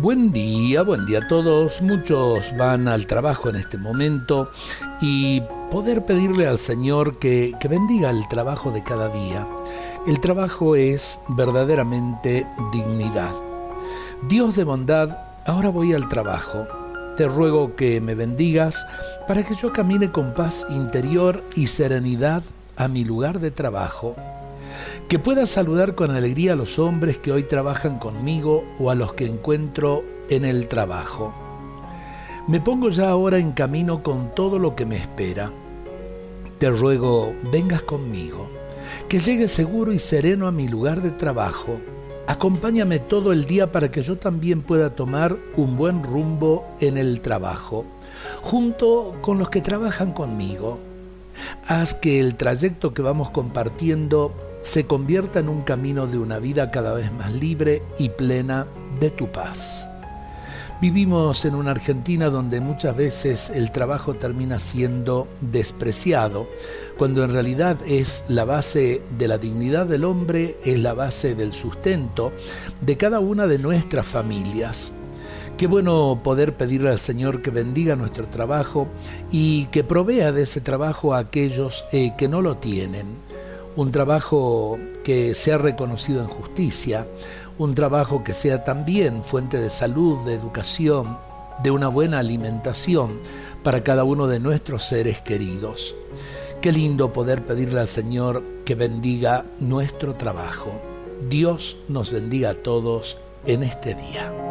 Buen día, buen día a todos. Muchos van al trabajo en este momento y poder pedirle al Señor que, que, bendiga el trabajo de cada día. El trabajo es verdaderamente dignidad. Dios de bondad, ahora voy al trabajo. Te ruego que me bendigas para que yo camine con paz interior y serenidad a mi lugar de trabajo que pueda saludar con alegría a los hombres que hoy trabajan conmigo o a los que encuentro en el trabajo. Me pongo ya ahora en camino con todo lo que me espera. Te ruego, vengas conmigo, que llegue seguro y sereno a mi lugar de trabajo. Acompáñame todo el día para que yo también pueda tomar un buen rumbo en el trabajo, junto con los que trabajan conmigo. Haz que el trayecto que vamos compartiendo se convierta en un camino de una vida cada vez más libre y plena de tu paz. Vivimos en una Argentina donde muchas veces el trabajo termina siendo despreciado, cuando en realidad es la base de la dignidad del hombre, es la base del sustento de cada una de nuestras familias. Qué bueno poder pedirle al Señor que bendiga nuestro trabajo y que provea de ese trabajo a aquellos eh, que no lo tienen un trabajo que sea reconocido en justicia, un trabajo que sea también fuente de salud, de educación, de una buena alimentación para cada uno de nuestros seres queridos. Qué lindo poder pedirle al Señor que bendiga nuestro trabajo. Dios nos bendiga a todos en este día.